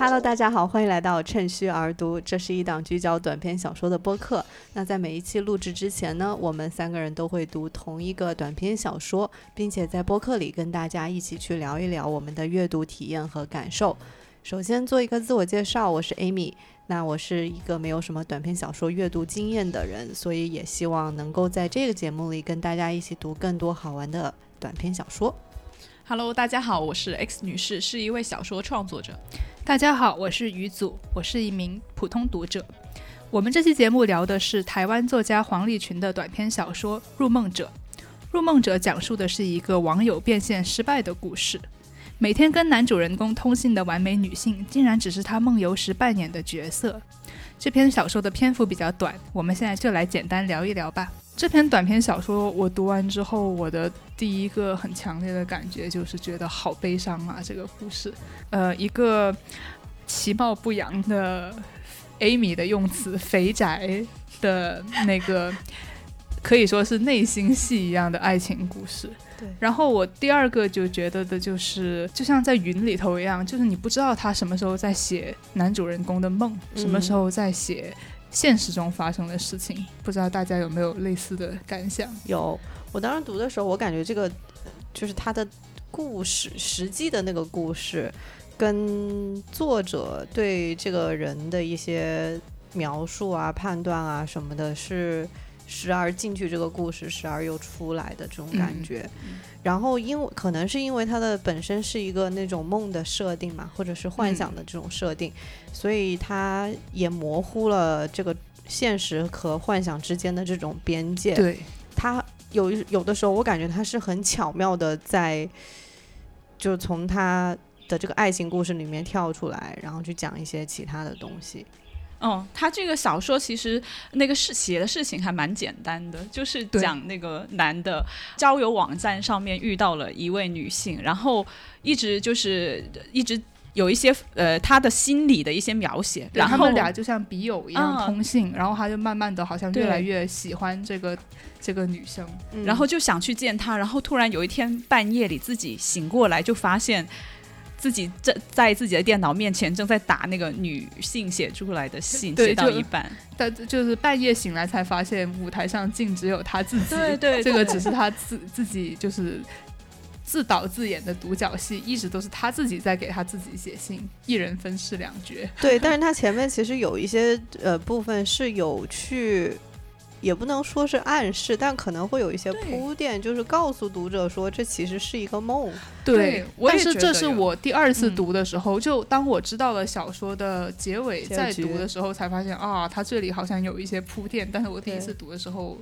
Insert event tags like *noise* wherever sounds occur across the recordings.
Hello，大家好，欢迎来到趁虚而读。这是一档聚焦短篇小说的播客。那在每一期录制之前呢，我们三个人都会读同一个短篇小说，并且在播客里跟大家一起去聊一聊我们的阅读体验和感受。首先做一个自我介绍，我是 Amy。那我是一个没有什么短篇小说阅读经验的人，所以也希望能够在这个节目里跟大家一起读更多好玩的短篇小说。Hello，大家好，我是 X 女士，是一位小说创作者。大家好，我是于祖，我是一名普通读者。我们这期节目聊的是台湾作家黄立群的短篇小说《入梦者》。《入梦者》讲述的是一个网友变现失败的故事。每天跟男主人公通信的完美女性，竟然只是他梦游时扮演的角色。这篇小说的篇幅比较短，我们现在就来简单聊一聊吧。这篇短篇小说我读完之后，我的第一个很强烈的感觉就是觉得好悲伤啊！这个故事，呃，一个其貌不扬的 Amy 的用词，肥宅的那个，可以说是内心戏一样的爱情故事。对。然后我第二个就觉得的就是，就像在云里头一样，就是你不知道他什么时候在写男主人公的梦，什么时候在写。现实中发生的事情，不知道大家有没有类似的感想？有，我当时读的时候，我感觉这个就是他的故事，实际的那个故事，跟作者对这个人的一些描述啊、判断啊什么的，是。时而进去这个故事，时而又出来的这种感觉，然后因为可能是因为它的本身是一个那种梦的设定嘛，或者是幻想的这种设定，所以它也模糊了这个现实和幻想之间的这种边界。对，它有有的时候我感觉它是很巧妙的在，就从他的这个爱情故事里面跳出来，然后去讲一些其他的东西。嗯，他这个小说其实那个事写的事情还蛮简单的，就是讲那个男的交友网站上面遇到了一位女性，然后一直就是一直有一些呃他的心理的一些描写，然后他们俩就像笔友一样通信，然后他就慢慢的好像越来越喜欢这个这个女生，然后就想去见她，然后突然有一天半夜里自己醒过来就发现。自己正在自己的电脑面前正在打那个女性写出来的信，写到一半，但就是半夜醒来才发现舞台上竟只有他自己。*laughs* 对对，这个只是他自自己就是自导自演的独角戏，一直都是他自己在给他自己写信，一人分饰两角。对，但是他前面其实有一些呃部分是有去。也不能说是暗示，但可能会有一些铺垫，就是告诉读者说这其实是一个梦。对，但是这是我第二次读的时候，就当我知道了小说的结尾，在读的时候才发现啊，它这里好像有一些铺垫。但是我第一次读的时候。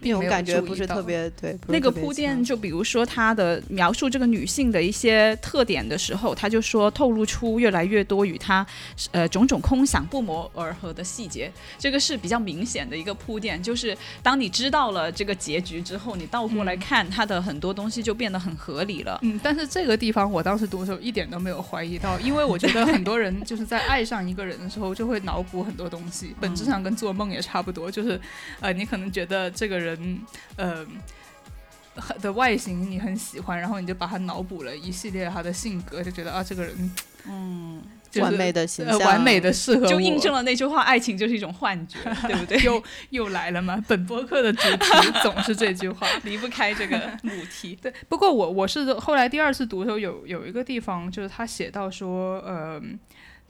那种感觉不是特别对，那个铺垫就比如说他的描述这个女性的一些特点的时候，他就说透露出越来越多与他呃种种空想不谋而合的细节，这个是比较明显的一个铺垫。就是当你知道了这个结局之后，你倒过来看他的很多东西就变得很合理了。嗯，但是这个地方我当时读的时候一点都没有怀疑到，因为我觉得很多人就是在爱上一个人的时候就会脑补很多东西，本质上跟做梦也差不多，就是呃你可能觉得这个人。人呃的外形你很喜欢，然后你就把他脑补了一系列他的性格，就觉得啊这个人嗯完美的形象，完美的适合，就印证了那句话：爱情就是一种幻觉，对不对？又又来了嘛？本播客的主题总是这句话，*laughs* 离不开这个母题。对，不过我我是后来第二次读的时候，有有一个地方就是他写到说，呃。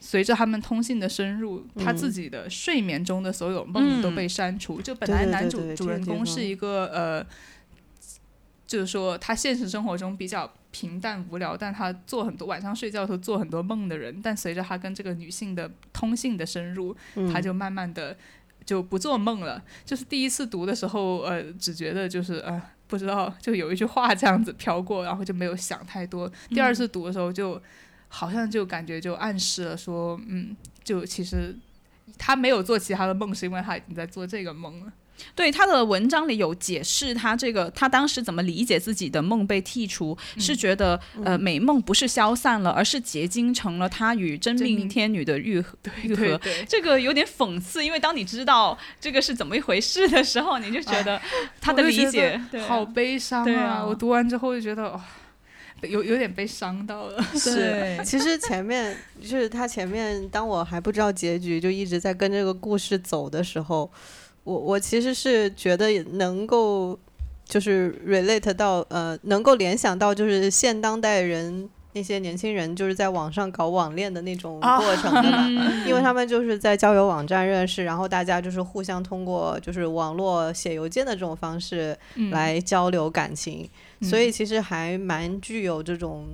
随着他们通信的深入，他自己的睡眠中的所有梦都被删除。就本来男主主人公是一个呃，就是说他现实生活中比较平淡无聊，但他做很多晚上睡觉的时候做很多梦的人。但随着他跟这个女性的通信的深入，他就慢慢的就不做梦了。就是第一次读的时候，呃，只觉得就是呃，不知道就有一句话这样子飘过，然后就没有想太多。第二次读的时候就。好像就感觉就暗示了说，嗯，就其实他没有做其他的梦，是因为他已经在做这个梦了。对他的文章里有解释，他这个他当时怎么理解自己的梦被剔除，是觉得呃美梦不是消散了，而是结晶成了他与真命天女的愈合。愈合，这个有点讽刺，因为当你知道这个是怎么一回事的时候，你就觉得他的理解好悲伤啊！我读完之后就觉得。有有点被伤到了。*laughs* 是，其实前面就是他前面，当我还不知道结局，就一直在跟这个故事走的时候，我我其实是觉得能够就是 relate 到呃，能够联想到就是现当代人。那些年轻人就是在网上搞网恋的那种过程，对 *laughs* 吧？因为他们就是在交友网站认识，然后大家就是互相通过就是网络写邮件的这种方式来交流感情，所以其实还蛮具有这种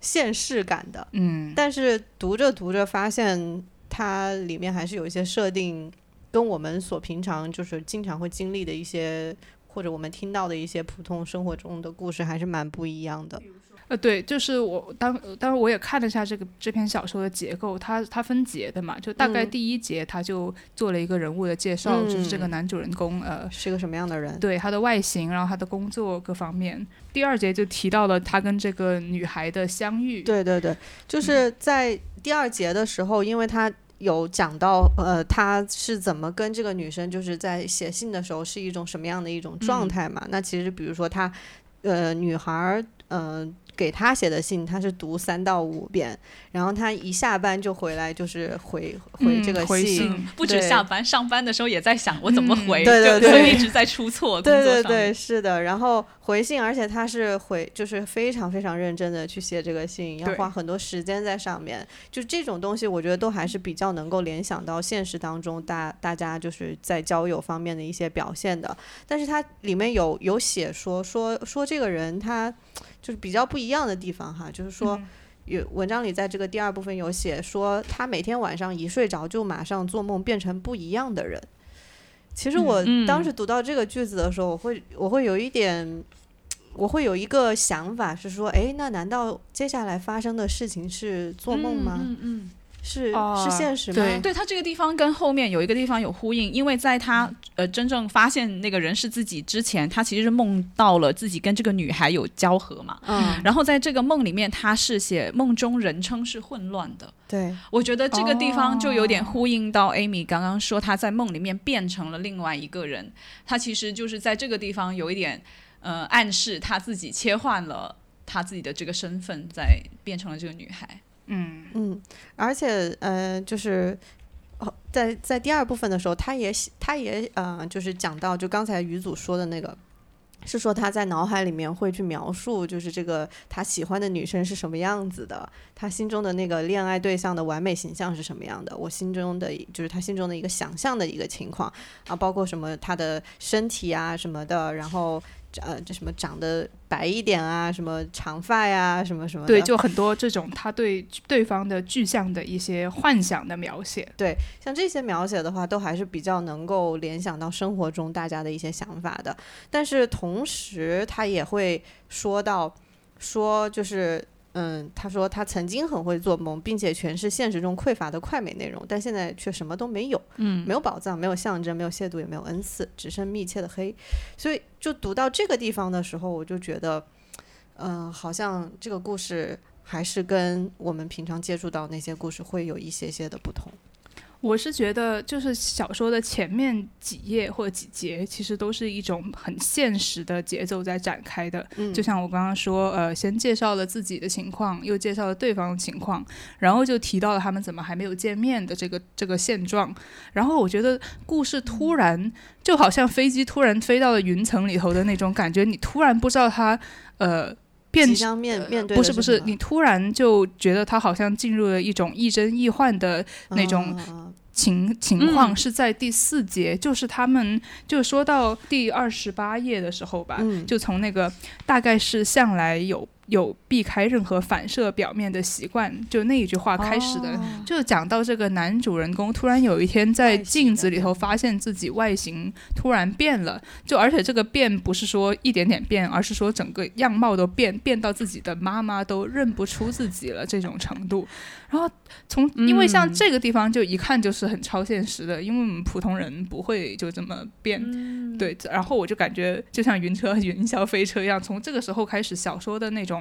现实感的。嗯，但是读着读着发现，它里面还是有一些设定跟我们所平常就是经常会经历的一些，或者我们听到的一些普通生活中的故事，还是蛮不一样的。呃，对，就是我当当时我也看了一下这个这篇小说的结构，它它分节的嘛，就大概第一节他就做了一个人物的介绍，就是这个男主人公呃是个什么样的人，对他的外形，然后他的工作各方面。第二节就提到了他跟这个女孩的相遇，对对对，就是在第二节的时候，因为他有讲到呃他是怎么跟这个女生就是在写信的时候是一种什么样的一种状态嘛，那其实比如说他呃女孩嗯。给他写的信，他是读三到五遍，然后他一下班就回来，就是回回这个信，不止下班，上班的时候也在想我怎么回，对对对，一直在出错。对对对，是的。然后回信，而且他是回，就是非常非常认真的去写这个信，要花很多时间在上面。就这种东西，我觉得都还是比较能够联想到现实当中大大家就是在交友方面的一些表现的。但是它里面有有写说说说这个人他。就是比较不一样的地方哈，就是说有文章里在这个第二部分有写说，他每天晚上一睡着就马上做梦变成不一样的人。其实我当时读到这个句子的时候，我会我会有一点，我会有一个想法是说，哎，那难道接下来发生的事情是做梦吗？嗯嗯。是是现实吗？对，对他这个地方跟后面有一个地方有呼应，因为在他呃真正发现那个人是自己之前，他其实是梦到了自己跟这个女孩有交合嘛。嗯。然后在这个梦里面，他是写梦中人称是混乱的。对，我觉得这个地方就有点呼应到 Amy 刚刚说他在梦里面变成了另外一个人，他其实就是在这个地方有一点呃暗示他自己切换了他自己的这个身份，在变成了这个女孩。嗯嗯，而且呃，就是哦，在在第二部分的时候，他也他也呃，就是讲到就刚才于祖说的那个，是说他在脑海里面会去描述，就是这个他喜欢的女生是什么样子的，他心中的那个恋爱对象的完美形象是什么样的，我心中的就是他心中的一个想象的一个情况啊，包括什么他的身体啊什么的，然后。呃，这什么长得白一点啊，什么长发呀，什么什么，对，就很多这种他对对方的具象的一些幻想的描写。对，像这些描写的话，都还是比较能够联想到生活中大家的一些想法的。但是同时，他也会说到，说就是。嗯，他说他曾经很会做梦，并且全是现实中匮乏的快美内容，但现在却什么都没有。嗯，没有宝藏，没有象征，没有亵渎，也没有恩赐，只剩密切的黑。所以，就读到这个地方的时候，我就觉得，嗯，好像这个故事还是跟我们平常接触到那些故事会有一些些的不同。我是觉得，就是小说的前面几页或者几节，其实都是一种很现实的节奏在展开的。嗯，就像我刚刚说，呃，先介绍了自己的情况，又介绍了对方的情况，然后就提到了他们怎么还没有见面的这个这个现状。然后我觉得故事突然就好像飞机突然飞到了云层里头的那种感觉，你突然不知道它呃变即将面面对不是不是，你突然就觉得他好像进入了一种亦真亦幻的那种。情情况是在第四节，就是他们就说到第二十八页的时候吧，就从那个大概是向来有。有避开任何反射表面的习惯，就那一句话开始的，就讲到这个男主人公突然有一天在镜子里头发现自己外形突然变了，就而且这个变不是说一点点变，而是说整个样貌都变，变到自己的妈妈都认不出自己了这种程度。然后从因为像这个地方就一看就是很超现实的，因为我们普通人不会就这么变，对。然后我就感觉就像云车云霄飞车一样，从这个时候开始小说的那种。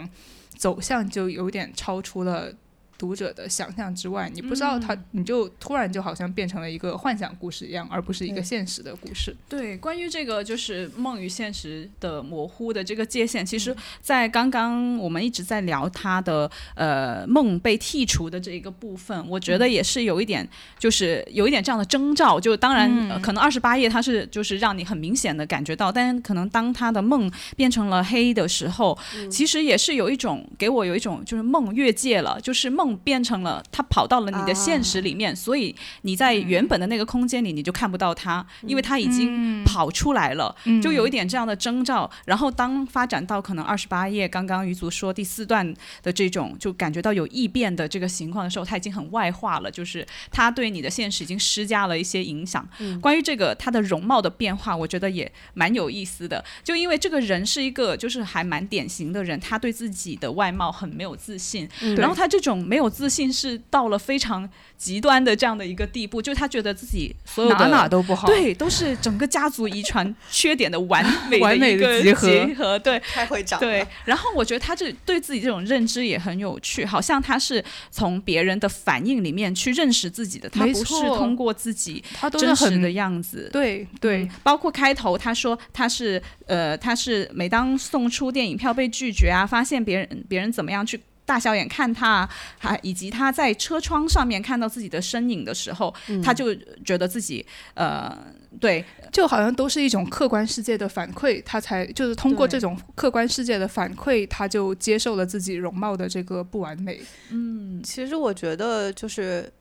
走向就有点超出了读者的想象之外，你不知道他，你就突然就好像变成了一个幻想故事一样，而不是一个现实的故事。对，关于这个就是梦与现实的模糊的这个界限，其实，在刚刚我们一直在聊他的呃梦被剔除的这一个部分，我觉得也是有一点，就是有一点这样的征兆。就当然，呃可能二十八页它是就是让你很明显的感觉到，但可能当他的梦变成了黑的时候，其实也是有一种给我有一种就是梦越界了，就是梦。变成了他跑到了你的现实里面，所以你在原本的那个空间里你就看不到他，因为他已经跑出来了，就有一点这样的征兆。然后当发展到可能二十八页，刚刚余族说第四段的这种就感觉到有异变的这个情况的时候，他已经很外化了，就是他对你的现实已经施加了一些影响。关于这个他的容貌的变化，我觉得也蛮有意思的，就因为这个人是一个就是还蛮典型的人，他对自己的外貌很没有自信，然后他这种。没有自信是到了非常极端的这样的一个地步，就是他觉得自己所有的哪哪都不好，对，都是整个家族遗传缺点的完美 *laughs* 完美的结合，对，太会长对。然后我觉得他这对自己这种认知也很有趣，好像他是从别人的反应里面去认识自己的，他不是通过自己真实的样子。对对，包括开头他说他是呃他是每当送出电影票被拒绝啊，发现别人别人怎么样去。大小眼看他，还以及他在车窗上面看到自己的身影的时候，他就觉得自己呃，对，就好像都是一种客观世界的反馈，他才就是通过这种客观世界的反馈，他就接受了自己容貌的这个不完美。嗯，其实我觉得就是。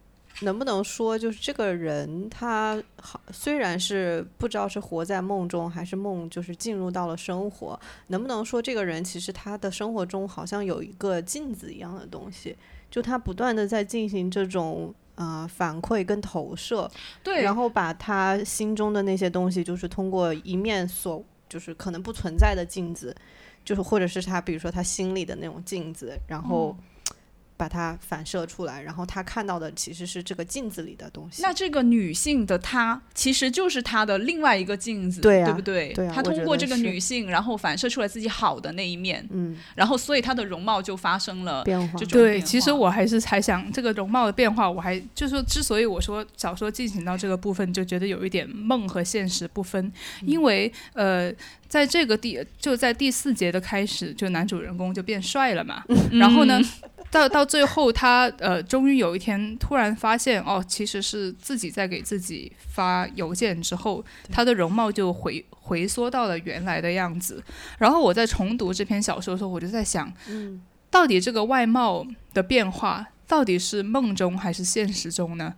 能不能说，就是这个人他好，虽然是不知道是活在梦中还是梦，就是进入到了生活。能不能说，这个人其实他的生活中好像有一个镜子一样的东西，就他不断的在进行这种呃反馈跟投射，对，然后把他心中的那些东西，就是通过一面所就是可能不存在的镜子，就是或者是他比如说他心里的那种镜子，然后。把它反射出来，然后他看到的其实是这个镜子里的东西。那这个女性的她，其实就是她的另外一个镜子，对不对？对，她通过这个女性，然后反射出来自己好的那一面。嗯，然后所以她的容貌就发生了变化。对，其实我还是猜想这个容貌的变化，我还就是说，之所以我说小说进行到这个部分，就觉得有一点梦和现实不分，因为呃，在这个第就在第四节的开始，就男主人公就变帅了嘛，然后呢。到到最后，他呃，终于有一天突然发现，哦，其实是自己在给自己发邮件之后，他的容貌就回回缩到了原来的样子。然后我在重读这篇小说的时候，我就在想，嗯，到底这个外貌的变化，到底是梦中还是现实中呢？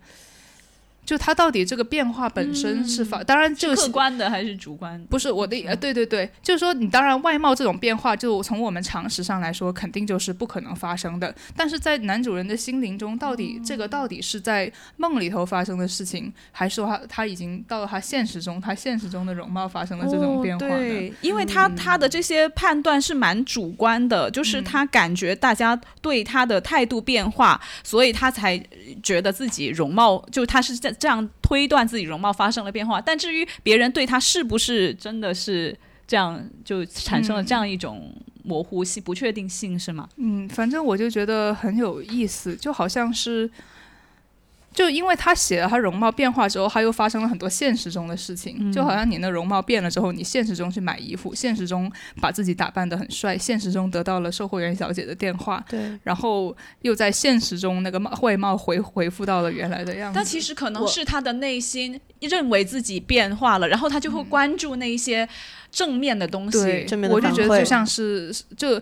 就它到底这个变化本身是发，当然这个客观的还是主观？不是我的，呃，对对对，就是说你当然外貌这种变化，就从我们常识上来说，肯定就是不可能发生的。但是在男主人的心灵中，到底这个到底是在梦里头发生的事情，还是说他他已经到了他现实中，他现实中的容貌发生了这种变化？对，因为他他的这些判断是蛮主观的，就是他感觉大家对他的态度变化，所以他才觉得自己容貌就他是在。这样推断自己容貌发生了变化，但至于别人对他是不是真的是这样，就产生了这样一种模糊性、不确定性，是吗？嗯，反正我就觉得很有意思，就好像是。就因为他写了他容貌变化之后，他又发生了很多现实中的事情，就好像你的容貌变了之后，你现实中去买衣服，现实中把自己打扮得很帅，现实中得到了售货员小姐的电话，对，然后又在现实中那个貌外貌回回复到了原来的样子。但其实可能是他的内心认为自己变化了，然后他就会关注那一些正面的东西。对，我就觉得就像是就。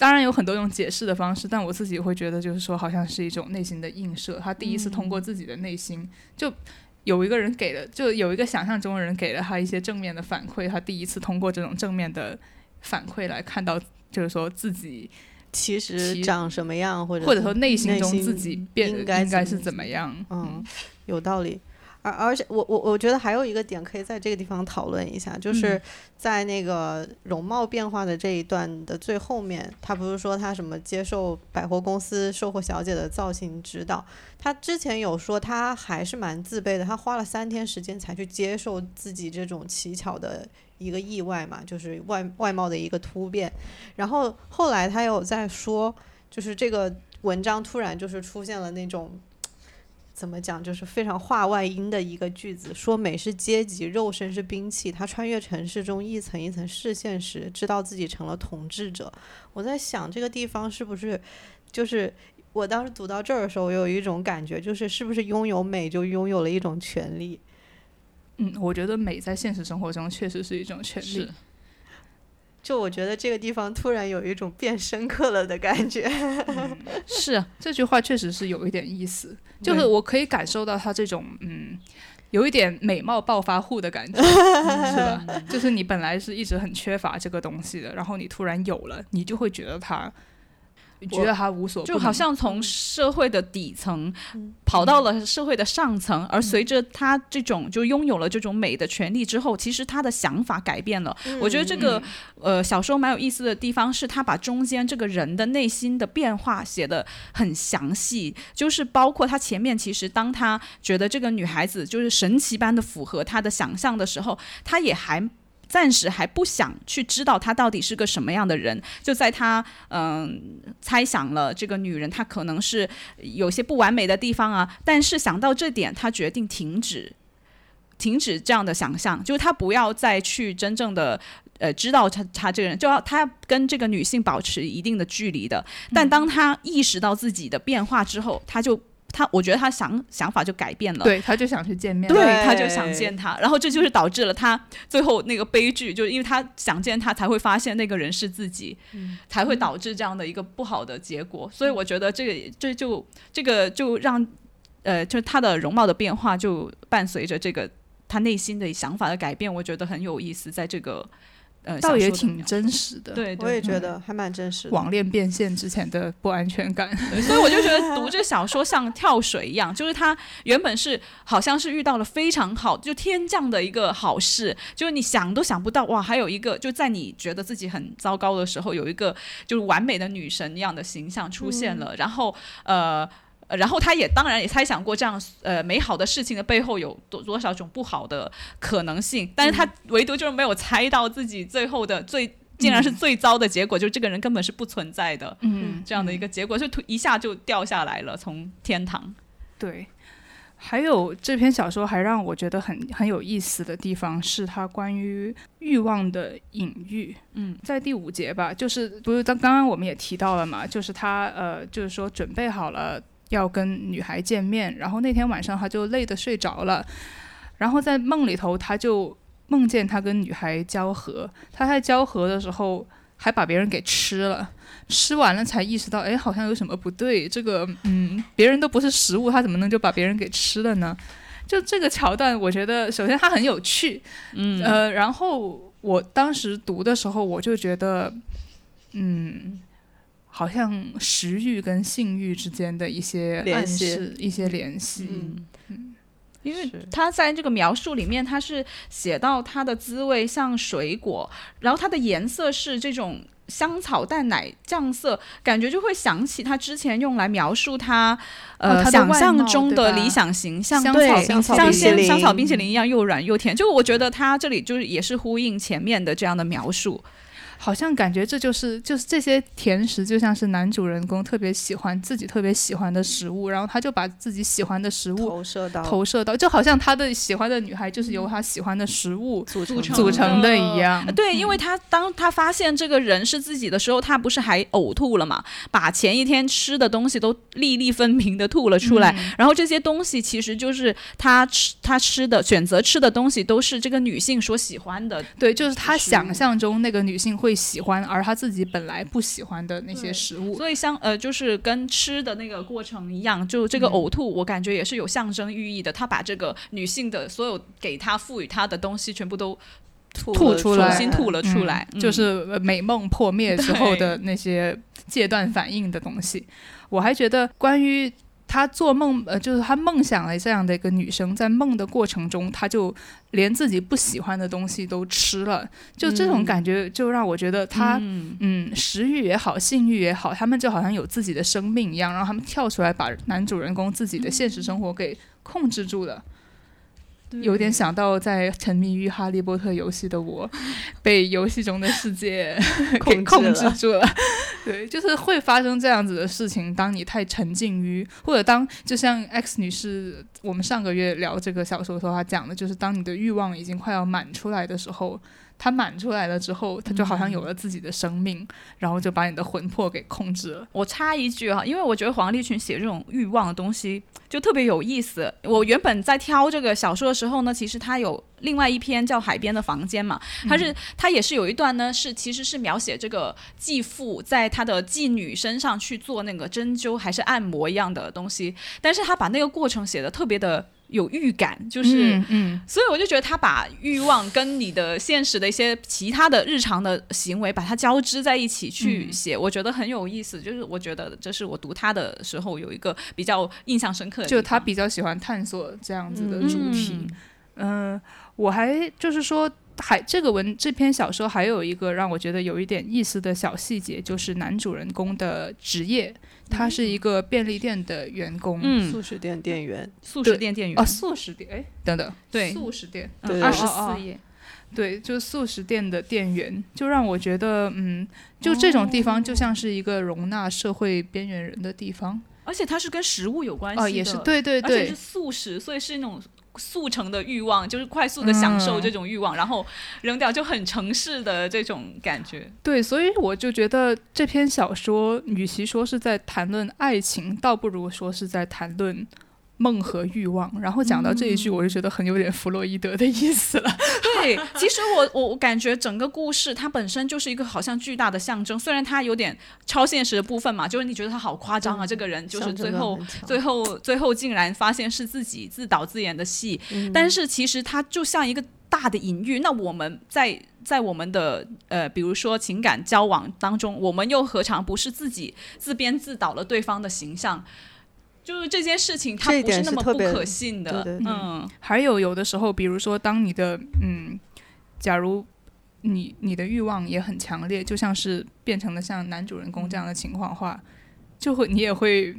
当然有很多种解释的方式，但我自己会觉得，就是说，好像是一种内心的映射。他第一次通过自己的内心，就有一个人给了，就有一个想象中的人给了他一些正面的反馈。他第一次通过这种正面的反馈来看到，就是说自己其实长什么样，或者或者说内心中自己变应该是怎么样。嗯，有道理。而而且我我我觉得还有一个点可以在这个地方讨论一下，就是在那个容貌变化的这一段的最后面，他不是说他什么接受百货公司售货小姐的造型指导，他之前有说他还是蛮自卑的，他花了三天时间才去接受自己这种奇巧的一个意外嘛，就是外外貌的一个突变，然后后来他有在说，就是这个。文章突然就是出现了那种。怎么讲？就是非常话外音的一个句子，说美是阶级，肉身是兵器。他穿越城市中一层一层视线时，知道自己成了统治者。我在想，这个地方是不是就是我当时读到这儿的时候，我有一种感觉，就是是不是拥有美就拥有了一种权利？嗯，我觉得美在现实生活中确实是一种权利。就我觉得这个地方突然有一种变深刻了的感觉，*laughs* 是这句话确实是有一点意思，就是我可以感受到他这种嗯，有一点美貌暴发户的感觉，*laughs* 是吧？*laughs* 就是你本来是一直很缺乏这个东西的，然后你突然有了，你就会觉得他。觉得他无所，就好像从社会的底层跑到了社会的上层，而随着他这种就拥有了这种美的权利之后，其实他的想法改变了。我觉得这个呃小说蛮有意思的地方是，他把中间这个人的内心的变化写的很详细，就是包括他前面其实当他觉得这个女孩子就是神奇般的符合他的想象的时候，他也还。暂时还不想去知道他到底是个什么样的人，就在他嗯猜想了这个女人，她可能是有些不完美的地方啊。但是想到这点，他决定停止，停止这样的想象，就是他不要再去真正的呃知道他他这个人，就要他跟这个女性保持一定的距离的。但当他意识到自己的变化之后，他就。他我觉得他想想法就改变了，对，他就想去见面，对，他就想见他，然后这就是导致了他最后那个悲剧，就是因为他想见他，才会发现那个人是自己，才会导致这样的一个不好的结果。所以我觉得这个这就这个就让呃，就是他的容貌的变化，就伴随着这个他内心的想法的改变，我觉得很有意思，在这个。呃，倒也挺真实的，对，我也觉得还蛮真实的。网恋变现之前的不安全感，所以我就觉得读这小说像跳水一样，就是他原本是好像是遇到了非常好，就天降的一个好事，就是你想都想不到哇，还有一个就在你觉得自己很糟糕的时候，有一个就是完美的女神一样的形象出现了，然后呃。然后他也当然也猜想过这样呃美好的事情的背后有多多少种不好的可能性，但是他唯独就是没有猜到自己最后的最竟然是最糟的结果，就是这个人根本是不存在的，嗯，这样的一个结果，就突一下就掉下来了，从天堂。对，还有这篇小说还让我觉得很很有意思的地方是它关于欲望的隐喻。嗯，在第五节吧，就是不是刚刚刚我们也提到了嘛，就是他呃，就是说准备好了。要跟女孩见面，然后那天晚上他就累得睡着了，然后在梦里头他就梦见他跟女孩交合，他在交合的时候还把别人给吃了，吃完了才意识到，哎，好像有什么不对，这个，嗯，别人都不是食物，他怎么能就把别人给吃了呢？就这个桥段，我觉得首先它很有趣，嗯，呃，然后我当时读的时候，我就觉得，嗯。好像食欲跟性欲之间的一些联系，一些联系。嗯，因为他在这个描述里面，他是写到它的滋味像水果，然后它的颜色是这种香草淡奶酱色，感觉就会想起他之前用来描述他呃想象中的理想形象，对，像香草冰淇淋一样又软又甜。就我觉得他这里就是也是呼应前面的这样的描述。好像感觉这就是就是这些甜食，就像是男主人公特别喜欢自己特别喜欢的食物，然后他就把自己喜欢的食物投射到投射到，就好像他的喜欢的女孩就是由他喜欢的食物组成组成的一样。对，因为他当他发现这个人是自己的时候，他不是还呕吐了嘛？把前一天吃的东西都粒粒分明的吐了出来，然后这些东西其实就是他吃他吃的选择吃的东西都是这个女性所喜欢的。对，就是他想象中那个女性会。会喜欢，而他自己本来不喜欢的那些食物，所以像呃，就是跟吃的那个过程一样，就这个呕吐，我感觉也是有象征寓意的。他把这个女性的所有给他赋予他的东西，全部都吐出来，重新吐了出来，就是美梦破灭之后的那些戒断反应的东西。我还觉得关于。他做梦，呃，就是他梦想了这样的一个女生，在梦的过程中，他就连自己不喜欢的东西都吃了，就这种感觉，就让我觉得他，嗯，食欲也好，性欲也好，他们就好像有自己的生命一样，然后他们跳出来把男主人公自己的现实生活给控制住了。有点想到在沉迷于哈利波特游戏的我，被游戏中的世界给控制住了。对，就是会发生这样子的事情。当你太沉浸于，或者当就像 X 女士，我们上个月聊这个小说的时候，她讲的就是，当你的欲望已经快要满出来的时候。它满出来了之后，它就好像有了自己的生命，然后就把你的魂魄给控制了。我插一句哈，因为我觉得黄立群写这种欲望的东西就特别有意思。我原本在挑这个小说的时候呢，其实他有另外一篇叫《海边的房间》嘛，他是他也是有一段呢，是其实是描写这个继父在他的继女身上去做那个针灸还是按摩一样的东西，但是他把那个过程写的特别的。有预感，就是，嗯，所以我就觉得他把欲望跟你的现实的一些其他的日常的行为，把它交织在一起去写，我觉得很有意思。就是我觉得这是我读他的时候有一个比较印象深刻的，就他比较喜欢探索这样子的主题。嗯，我还就是说，还这个文这篇小说还有一个让我觉得有一点意思的小细节，就是男主人公的职业。他是一个便利店的员工，嗯。素食店店员，素食店店员。哦，素食店哎，等等，对，素食店，二十四页，对，就素食店的店员，就让我觉得，嗯，就这种地方就像是一个容纳社会边缘人的地方，而且它是跟食物有关系的，也是对对对，而且是素食，所以是那种。速成的欲望就是快速的享受这种欲望，然后扔掉就很城市的这种感觉。对，所以我就觉得这篇小说与其说是在谈论爱情，倒不如说是在谈论。梦和欲望，然后讲到这一句，我就觉得很有点弗洛伊德的意思了。*laughs* 对，其实我我我感觉整个故事它本身就是一个好像巨大的象征，虽然它有点超现实的部分嘛，就是你觉得他好夸张啊，这个人就是最后最后最后竟然发现是自己自导自演的戏，但是其实它就像一个大的隐喻。那我们在在我们的呃，比如说情感交往当中，我们又何尝不是自己自编自导了对方的形象？就是这件事情，它不是那么不可信的。嗯，还有有的时候，比如说，当你的嗯，假如你你的欲望也很强烈，就像是变成了像男主人公这样的情况话，就会你也会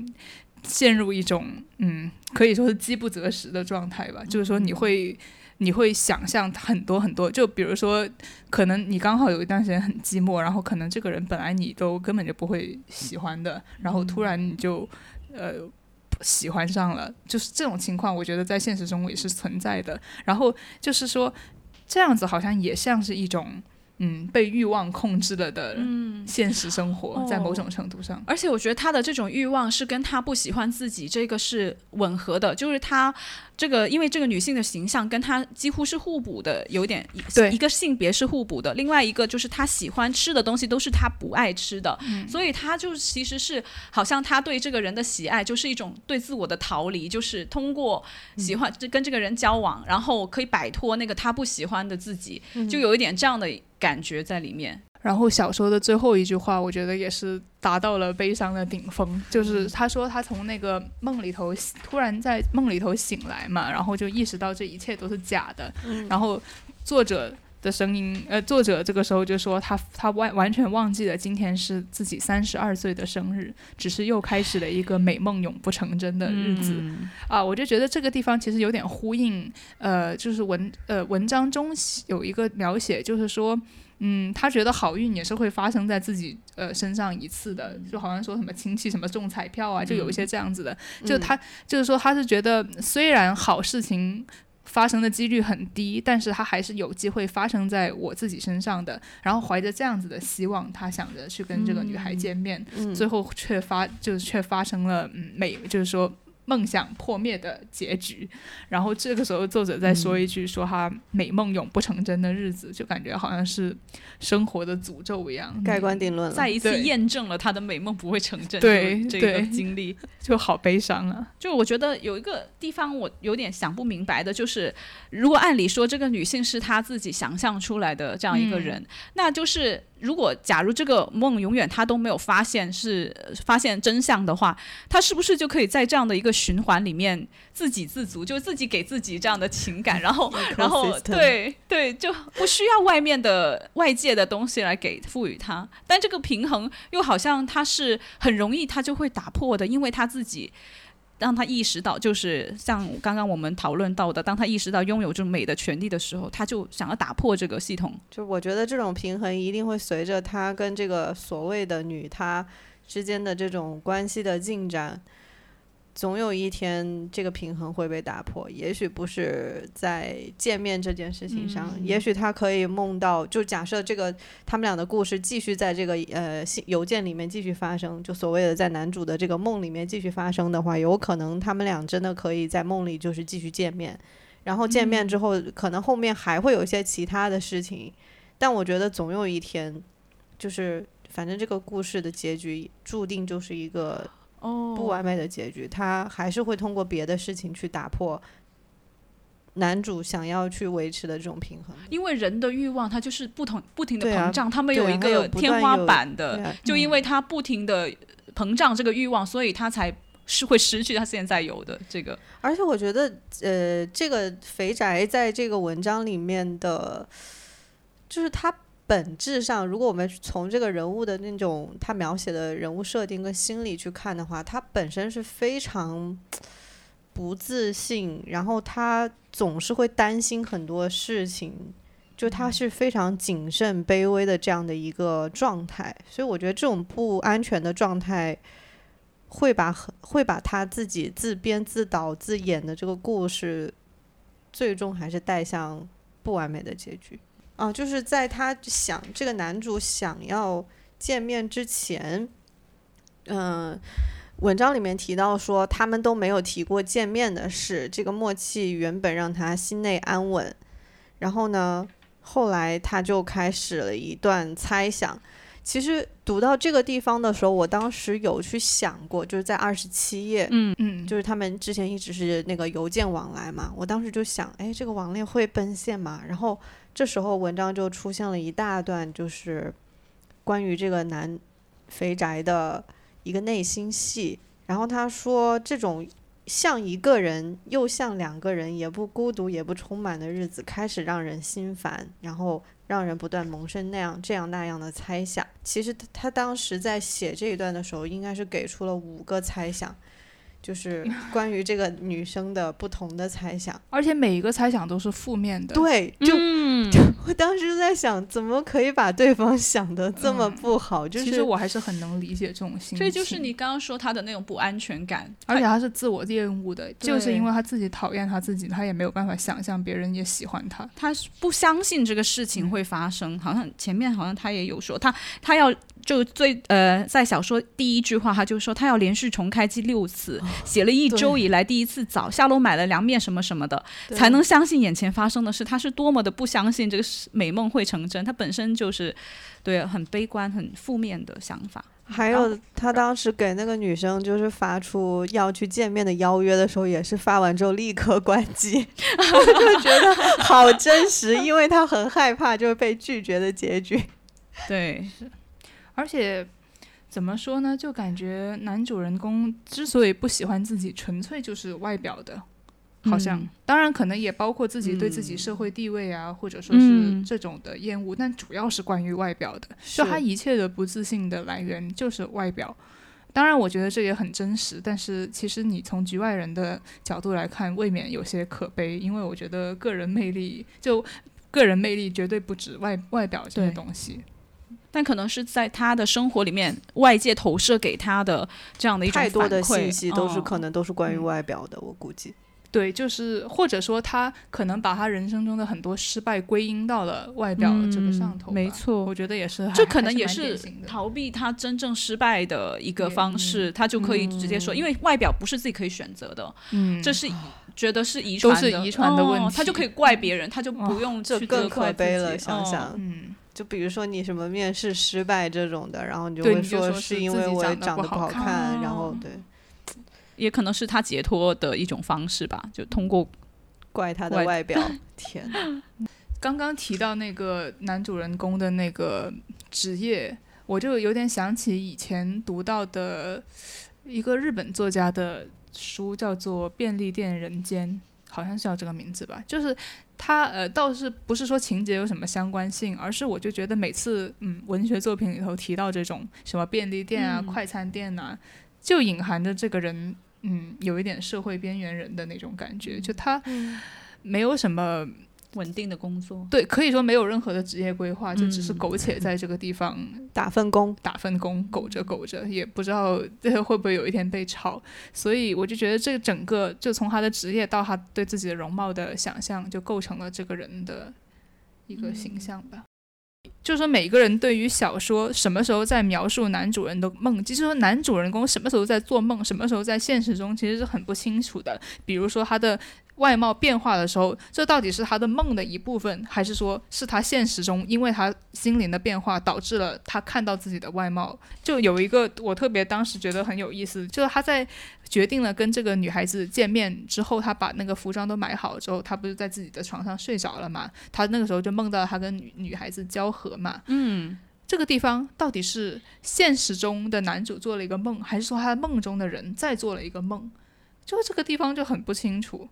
陷入一种嗯，可以说是饥不择食的状态吧。就是说，你会你会想象很多很多，就比如说，可能你刚好有一段时间很寂寞，然后可能这个人本来你都根本就不会喜欢的，然后突然你就呃。喜欢上了，就是这种情况，我觉得在现实中也是存在的。然后就是说，这样子好像也像是一种。嗯，被欲望控制了的现实生活，在某种程度上，而且我觉得他的这种欲望是跟他不喜欢自己这个是吻合的，就是他这个因为这个女性的形象跟她几乎是互补的，有点对。一个性别是互补的，另外一个就是她喜欢吃的东西都是她不爱吃的，所以她就其实是好像她对这个人的喜爱就是一种对自我的逃离，就是通过喜欢跟这个人交往，然后可以摆脱那个她不喜欢的自己，就有一点这样的。感觉在里面，然后小说的最后一句话，我觉得也是达到了悲伤的顶峰。就是他说他从那个梦里头突然在梦里头醒来嘛，然后就意识到这一切都是假的。然后作者的声音，呃，作者这个时候就说他他完完全忘记了今天是自己三十二岁的生日，只是又开始了一个美梦永不成真的日子。啊，我就觉得这个地方其实有点呼应，呃，就是文呃文章中有一个描写，就是说。嗯，他觉得好运也是会发生在自己呃身上一次的，就好像说什么亲戚什么中彩票啊，就有一些这样子的。就他就是说，他是觉得虽然好事情发生的几率很低，但是他还是有机会发生在我自己身上的。然后怀着这样子的希望，他想着去跟这个女孩见面，最后却发就是却发生了嗯美，就是说。梦想破灭的结局，然后这个时候作者再说一句，说他美梦永不成真的日子，就感觉好像是生活的诅咒一样，盖棺定论了，再一次验证了他的美梦不会成真。对。这个经历。*laughs* 就好悲伤啊！就我觉得有一个地方我有点想不明白的，就是如果按理说这个女性是她自己想象出来的这样一个人，那就是。如果假如这个梦永远她都没有发现是发现真相的话，她是不是就可以在这样的一个循环里面自给自足，就自己给自己这样的情感，*laughs* 然后然后对对，就不需要外面的外界的东西来给赋予她。但这个平衡又好像他是很容易他就会打破的，因为她自己让他意识到，就是像刚刚我们讨论到的，当他意识到拥有这种美的权利的时候，他就想要打破这个系统。就我觉得这种平衡一定会随着他跟这个所谓的女他之间的这种关系的进展。总有一天，这个平衡会被打破。也许不是在见面这件事情上，也许他可以梦到，就假设这个他们俩的故事继续在这个呃信邮件里面继续发生，就所谓的在男主的这个梦里面继续发生的话，有可能他们俩真的可以在梦里就是继续见面，然后见面之后，可能后面还会有一些其他的事情。但我觉得总有一天，就是反正这个故事的结局注定就是一个。哦，不完美的结局，他还是会通过别的事情去打破男主想要去维持的这种平衡。因为人的欲望，它就是不同不停的膨胀，他们有一个天花板的，啊就因为他不停的膨胀这个欲望，所以他才是会失去他现在有的这个。而且我觉得，呃，这个肥宅在这个文章里面的，就是他本质上，如果我们从这个人物的那种他描写的人物设定跟心理去看的话，他本身是非常不自信，然后他总是会担心很多事情。就他是非常谨慎、卑微的这样的一个状态，所以我觉得这种不安全的状态，会把很会把他自己自编自导自演的这个故事，最终还是带向不完美的结局。啊，就是在他想这个男主想要见面之前，嗯、文章里面提到说他们都没有提过见面的事，这个默契原本让他心内安稳，然后呢，后来他就开始了一段猜想。其实读到这个地方的时候，我当时有去想过，就是在二十七页，嗯，嗯，就是他们之前一直是那个邮件往来嘛，我当时就想，哎，这个网恋会奔现吗？然后这时候文章就出现了一大段，就是关于这个男肥宅的一个内心戏。然后他说，这种像一个人又像两个人，也不孤独也不充满的日子，开始让人心烦，然后让人不断萌生那样这样那样的猜想。其实他他当时在写这一段的时候，应该是给出了五个猜想。就是关于这个女生的不同的猜想，而且每一个猜想都是负面的。对，就、嗯，我当时就在想，怎么可以把对方想的这么不好？就是其实我还是很能理解这种心情。这就是你刚刚说他的那种不安全感，而且他是自我厌恶的，就是因为他自己讨厌他自己，他也没有办法想象别人也喜欢他。他是不相信这个事情会发生，好像前面好像他也有说，他他要就最呃，在小说第一句话，他就说他要连续重开机六次，写了一周以来第一次早，下楼买了凉面什么什么的，才能相信眼前发生的事。他是多么的不相信这个美梦会成真，他本身就是对很悲观、很负面的想法。还有他当时给那个女生就是发出要去见面的邀约的时候，也是发完之后立刻关机，*laughs* 我就觉得好真实，因为他很害怕就是被拒绝的结局。对，而且怎么说呢，就感觉男主人公之所以不喜欢自己，纯粹就是外表的。好像，嗯当然可能也包括自己对自己社会地位啊，或者说嗯是这种的厌恶，但主要是关于外表的。就他一切的不自信的来源就是外表。当然，我觉得这也很真实，但是其实你从局外人的角度来看，未免有些可悲，因为我觉得个人魅力就个人魅力绝对不止外外表这些东西。但可能是在他的生活里面，外界投射给他的这样的一种太多的信息都是嗯。可能都是关于嗯外表的，我估计。对，就是或者说他可能把他人生中的很多失败归因到了外表这个上头、嗯没错。我觉得也是，这可能也是逃避他真正失败的一个方式，他就可以直接说，因为外表不是自己可以选择的，嗯，这是觉得是遗传的，都是遗传的问题。哦他就可以怪别人，他就不用这去更可责怪悲了，自己哦想想，嗯，就比如说你什么面试失败这种的，然后你就会说是是因为我长得不不好看好看，然后哦对也可能是他解脱的一种方式吧，就通过怪他的外外表。*laughs* 天哪，*laughs* 刚刚提到那个男主人公的那个职业，我就有点想起以前读到的一个日本作家的书，叫做《便利店人间》，好像是叫这个名字吧。就是他呃，倒是不是说情节有什么相关性，而是我就觉得每次嗯文学作品里头提到这种什么便利店啊、嗯。快餐店啊，就隐含着这个人嗯，有一点社会边缘人的那种感觉，就他没有什么稳定的工作，对，可以说没有任何的职业规划，就只是嗯苟且在这个地方打份工，打份工，苟着苟着，也不知道呃 *laughs* 会不会有一天被炒。所以我就觉得这整个就从他的职业到他对自己的容貌的想象，就构成了这个人的一个形象吧。就是说，每个人对于小说什么时候在描述男主人的梦，就是说男主人公什么时候在做梦，什么时候在现实中，其实是很不清楚的。比如说他的外貌变化的时候，这到底是他的梦的一部分，还是说是他现实中因为他心灵的变化导致了他看到自己的外貌？就有一个我特别当时觉得很有意思，就是他在决定了跟这个女孩子见面之后，他把那个服装都买好之后，他不是在自己的床上睡着了嘛？他那个时候就梦到他跟女女孩子交合嘛。嗯，这个地方到底是现实中的男主做了一个梦，还是说他梦中的人再做了一个梦？就这个地方就很不清楚。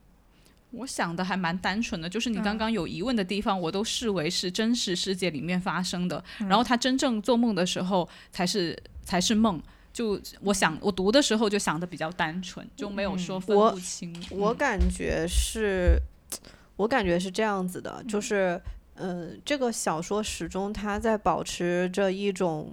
我想的还蛮单纯的，就是你嗯刚刚有疑问的地方，我都视为是真实世界里面发生的。嗯然后他真正做梦的时候，才是才是梦。就我想，我读的时候就想的比较单纯，就没有说分我不清。我嗯感觉是，我感觉是这样子的，嗯就是，嗯、这个小说始终它在保持着一种，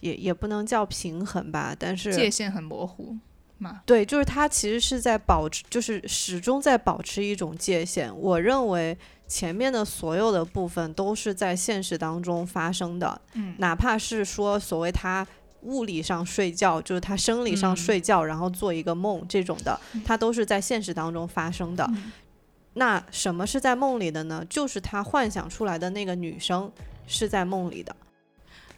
也也不能叫平衡吧，但是界限很模糊嘛。对，就是他其实是在保持，就是始终在保持一种界限。我认为前面的所有的部分都是在现实当中发生的，嗯哪怕是说所谓他物理上睡觉，就是他生理上嗯睡觉，然后做一个梦这种的，嗯它都是在现实当中发生的。嗯那什么是在梦里的呢？就是他幻想出来的那个女生是在梦里的。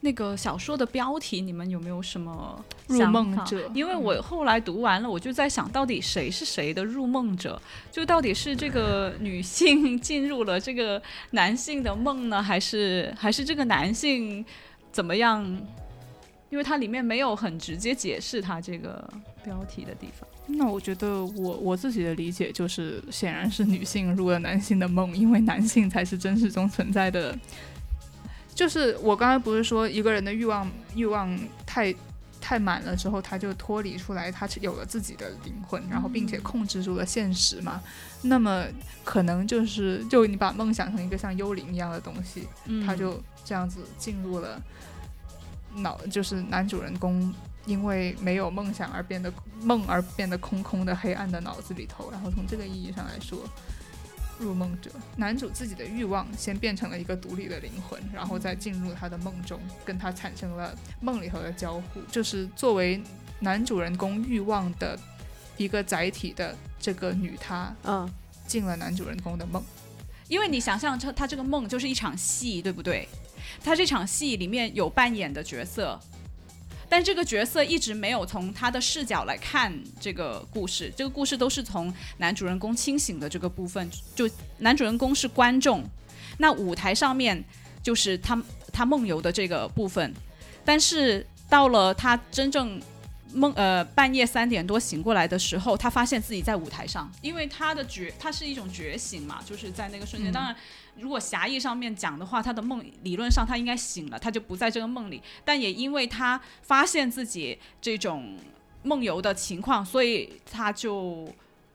那个小说的标题，你们有没有什么入梦者因为我后来读完了，我就在想到底谁是谁的入梦者？就到底是这个女性进入了这个男性的梦呢，还是还是这个男性怎么样？因为它里面没有很直接解释它这个标题的地方。那我觉得我我自己的理解就是，显然是女性入了男性的梦，因为男性才是真实中存在的。就是我刚才不是说一个人的欲望欲望太太满了之后，他就脱离出来，他有了自己的灵魂，然后并且控制住了现实嘛。那么可能就是就你把梦想成一个像幽灵一样的东西，嗯他就这样子进入了脑，就是男主人公因为没有梦想而变得梦而变得空空的黑暗的脑子里头，然后从这个意义上来说，入梦者男主自己的欲望先变成了一个独立的灵魂，然后再进入他的梦中，跟他产生了梦里头的交互，就是作为男主人公欲望的一个载体的这个女她嗯，进了男主人公的梦。因为你想象成他这个梦就是一场戏，对不对？他这场戏里面有扮演的角色，但这个角色一直没有从他的视角来看这个故事，这个故事都是从男主人公清醒的这个部分，就男主人公是观众，那舞台上面就是他他梦游的这个部分，但是到了他真正。梦呃，半夜三点多醒过来的时候，他发现自己在舞台上，因为他的觉，他是一种觉醒嘛，就是在那个瞬间。嗯当然，如果狭义上面讲的话，他的梦理论上他应该醒了，他就不在这个梦里。但也因为他发现自己这种梦游的情况，所以他就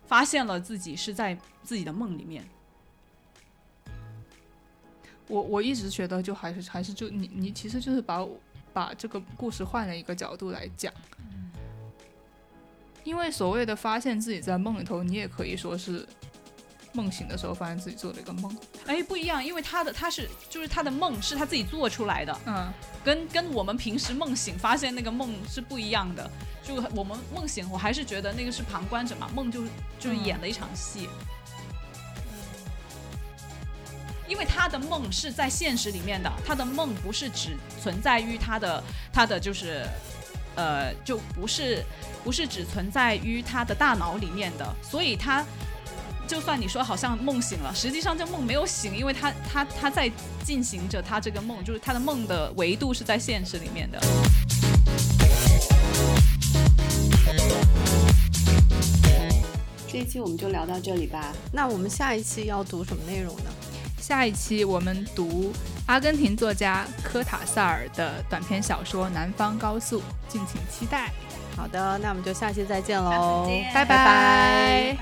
发现了自己是在自己的梦里面。我我一直觉得，就还是还是就你你其实就是把把这个故事换了一个角度来讲，因为所谓的发现自己在梦里头，你也可以说是梦醒的时候发现自己做了一个梦，哎，不一样，因为他的他是就是他的梦是他自己做出来的，嗯，跟跟我们平时梦醒发现那个梦是不一样的。就我们梦醒，我还是觉得那个是旁观者嘛，梦就是就是演了一场戏。因为他的梦是在现实里面的，他的梦不是只存在于他的他的就是，呃，就不是不是只存在于他的大脑里面的，所以他就算你说好像梦醒了，实际上这梦没有醒，因为他他他在进行着他这个梦，就是他的梦的维度是在现实里面的。这一期我们就聊到这里吧。那我们下一期要读什么内容呢？下一期我们读阿根廷作家科塔萨尔的短篇小说《南方高速》，敬请期待。好的，那我们就下期再见喽，拜拜